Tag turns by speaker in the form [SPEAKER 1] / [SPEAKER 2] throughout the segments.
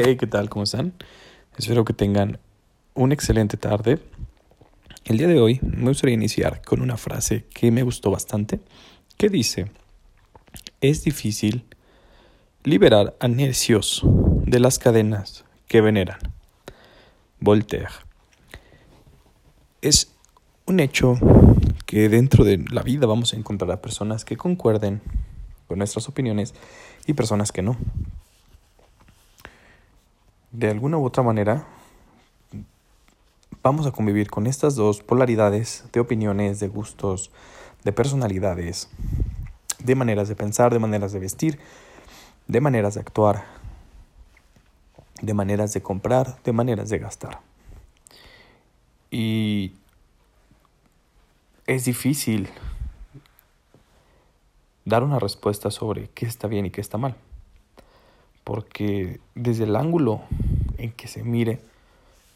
[SPEAKER 1] Hey, ¿qué tal? ¿Cómo están? Espero que tengan una excelente tarde. El día de hoy me gustaría iniciar con una frase que me gustó bastante, que dice, es difícil liberar a necios de las cadenas que veneran. Voltaire. Es un hecho que dentro de la vida vamos a encontrar a personas que concuerden con nuestras opiniones y personas que no de alguna u otra manera vamos a convivir con estas dos polaridades de opiniones, de gustos, de personalidades, de maneras de pensar, de maneras de vestir, de maneras de actuar, de maneras de comprar, de maneras de gastar. Y es difícil dar una respuesta sobre qué está bien y qué está mal porque desde el ángulo en que se mire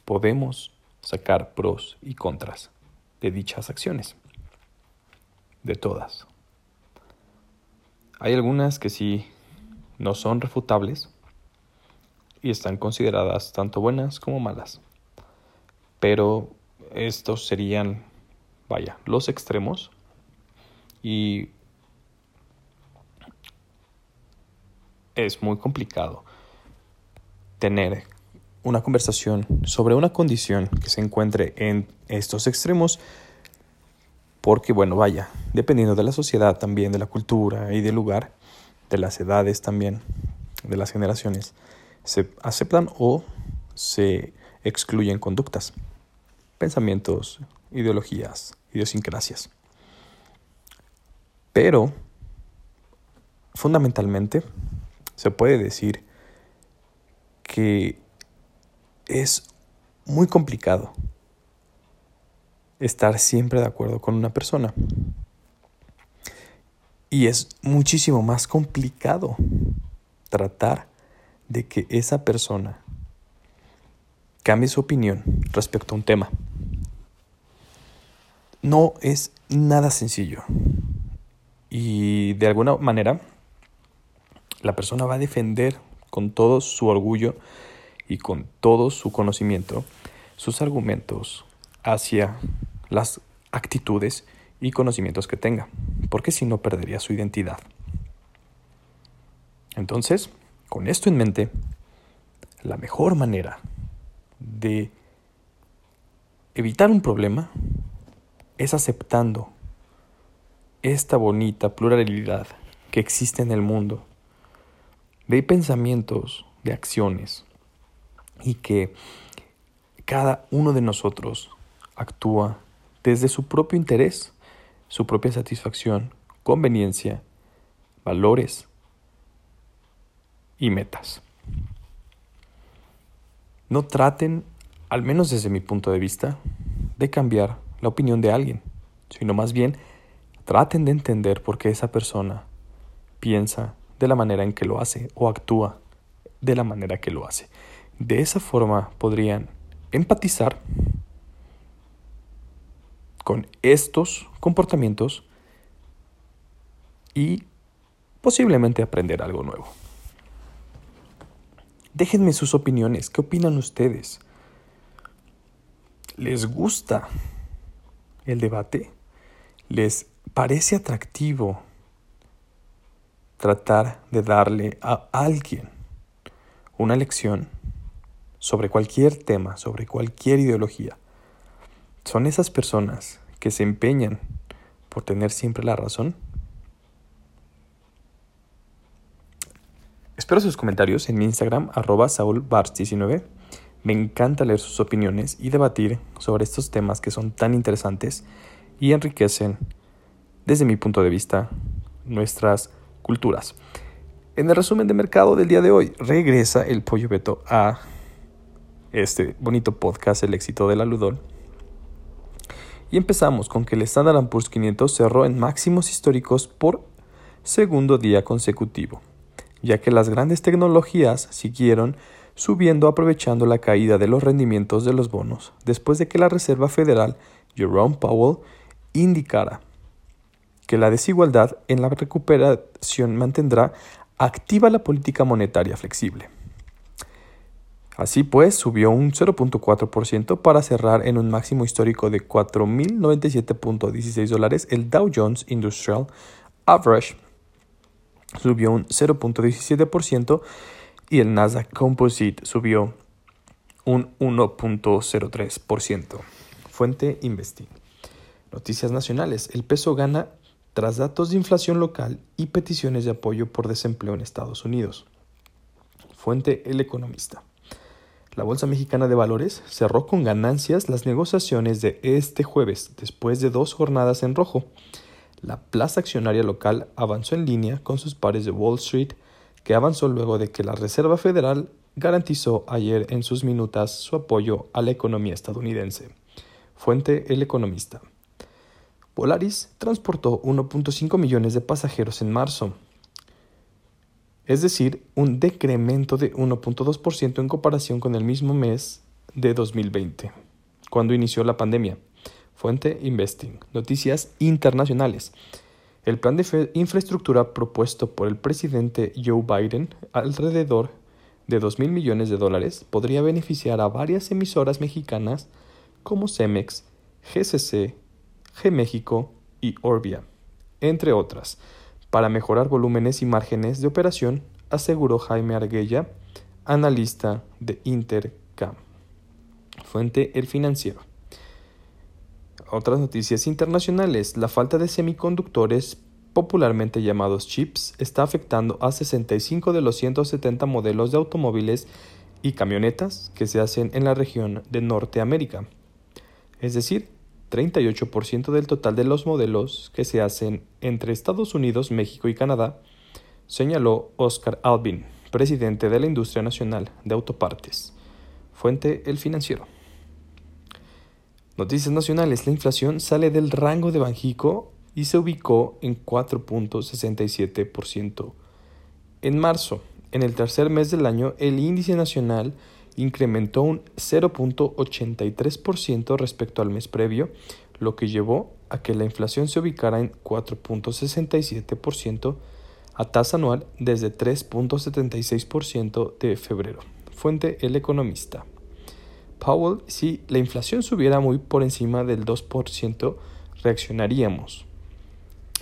[SPEAKER 1] podemos sacar pros y contras de dichas acciones, de todas. Hay algunas que sí no son refutables y están consideradas tanto buenas como malas, pero estos serían, vaya, los extremos y es muy complicado tener una conversación sobre una condición que se encuentre en estos extremos porque bueno, vaya, dependiendo de la sociedad también, de la cultura y del lugar, de las edades también, de las generaciones, se aceptan o se excluyen conductas, pensamientos, ideologías, idiosincrasias. Pero, fundamentalmente, se puede decir que es muy complicado estar siempre de acuerdo con una persona. Y es muchísimo más complicado tratar de que esa persona cambie su opinión respecto a un tema. No es nada sencillo. Y de alguna manera la persona va a defender con todo su orgullo y con todo su conocimiento sus argumentos hacia las actitudes y conocimientos que tenga, porque si no perdería su identidad. Entonces, con esto en mente, la mejor manera de evitar un problema es aceptando esta bonita pluralidad que existe en el mundo de pensamientos, de acciones, y que cada uno de nosotros actúa desde su propio interés, su propia satisfacción, conveniencia, valores y metas. No traten, al menos desde mi punto de vista, de cambiar la opinión de alguien, sino más bien traten de entender por qué esa persona piensa de la manera en que lo hace o actúa de la manera que lo hace. De esa forma podrían empatizar con estos comportamientos y posiblemente aprender algo nuevo. Déjenme sus opiniones. ¿Qué opinan ustedes? ¿Les gusta el debate? ¿Les parece atractivo tratar de darle a alguien una lección sobre cualquier tema, sobre cualquier ideología. Son esas personas que se empeñan por tener siempre la razón. Espero sus comentarios en mi Instagram, arroba saulbars19. Me encanta leer sus opiniones y debatir sobre estos temas que son tan interesantes y enriquecen, desde mi punto de vista, nuestras culturas. En el resumen de mercado del día de hoy, regresa el pollo Beto a este bonito podcast, El éxito del aludón. Y empezamos con que el Standard Poor's 500 cerró en máximos históricos por segundo día consecutivo, ya que las grandes tecnologías siguieron subiendo aprovechando la caída de los rendimientos de los bonos, después de que la Reserva Federal, Jerome Powell, indicara que la desigualdad en la recuperación mantendrá activa la política monetaria flexible. Así pues, subió un 0.4% para cerrar en un máximo histórico de 4.097.16 dólares. El Dow Jones Industrial Average subió un 0.17% y el Nasdaq Composite subió un 1.03%. Fuente Investing. Noticias nacionales. El peso gana tras datos de inflación local y peticiones de apoyo por desempleo en Estados Unidos. Fuente El Economista. La Bolsa Mexicana de Valores cerró con ganancias las negociaciones de este jueves, después de dos jornadas en rojo. La plaza accionaria local avanzó en línea con sus pares de Wall Street, que avanzó luego de que la Reserva Federal garantizó ayer en sus minutas su apoyo a la economía estadounidense. Fuente El Economista. Polaris transportó 1.5 millones de pasajeros en marzo, es decir, un decremento de 1.2% en comparación con el mismo mes de 2020, cuando inició la pandemia. Fuente Investing. Noticias internacionales. El plan de infraestructura propuesto por el presidente Joe Biden, alrededor de 2 mil millones de dólares, podría beneficiar a varias emisoras mexicanas como Cemex, GCC, G-México y Orbia, entre otras para mejorar volúmenes y márgenes de operación, aseguró Jaime Arguella, analista de Intercam. Fuente El Financiero. Otras noticias internacionales. La falta de semiconductores, popularmente llamados chips, está afectando a 65 de los 170 modelos de automóviles y camionetas que se hacen en la región de Norteamérica. Es decir, 38% del total de los modelos que se hacen entre Estados Unidos, México y Canadá, señaló Oscar Albin, presidente de la Industria Nacional de Autopartes. Fuente El Financiero. Noticias nacionales. La inflación sale del rango de Banjico y se ubicó en 4.67%. En marzo, en el tercer mes del año, el índice nacional incrementó un 0.83% respecto al mes previo, lo que llevó a que la inflación se ubicara en 4.67% a tasa anual desde 3.76% de febrero. Fuente El Economista. Powell, si la inflación subiera muy por encima del 2%, reaccionaríamos.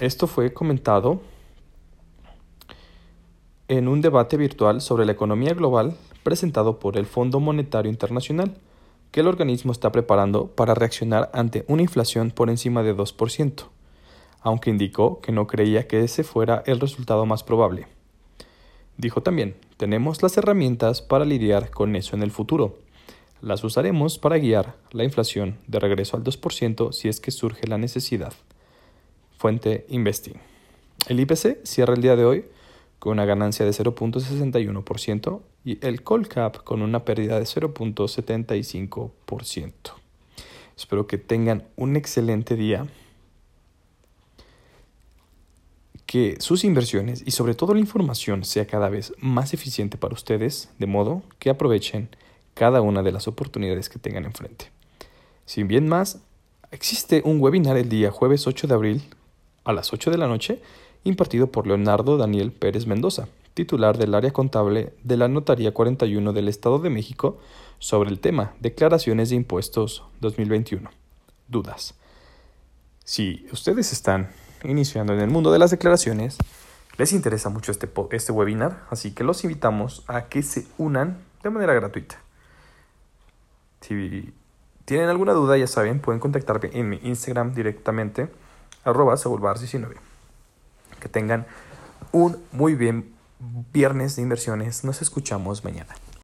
[SPEAKER 1] Esto fue comentado en un debate virtual sobre la economía global presentado por el Fondo Monetario Internacional, que el organismo está preparando para reaccionar ante una inflación por encima de 2%, aunque indicó que no creía que ese fuera el resultado más probable. Dijo también, tenemos las herramientas para lidiar con eso en el futuro. Las usaremos para guiar la inflación de regreso al 2% si es que surge la necesidad. Fuente Investing. El IPC cierra el día de hoy con una ganancia de 0.61% y el Colcap con una pérdida de 0.75%. Espero que tengan un excelente día, que sus inversiones y sobre todo la información sea cada vez más eficiente para ustedes, de modo que aprovechen cada una de las oportunidades que tengan enfrente. Sin bien más, existe un webinar el día jueves 8 de abril a las 8 de la noche impartido por Leonardo Daniel Pérez Mendoza, titular del área contable de la Notaría 41 del Estado de México, sobre el tema Declaraciones de Impuestos 2021. Dudas. Si ustedes están iniciando en el mundo de las declaraciones, les interesa mucho este, este webinar, así que los invitamos a que se unan de manera gratuita. Si tienen alguna duda, ya saben, pueden contactarme en mi Instagram directamente, arroba 19 que tengan un muy bien viernes de inversiones. Nos escuchamos mañana.